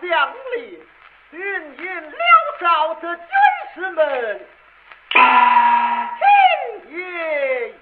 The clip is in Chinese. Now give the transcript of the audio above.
将领人间缭绕的军士们今夜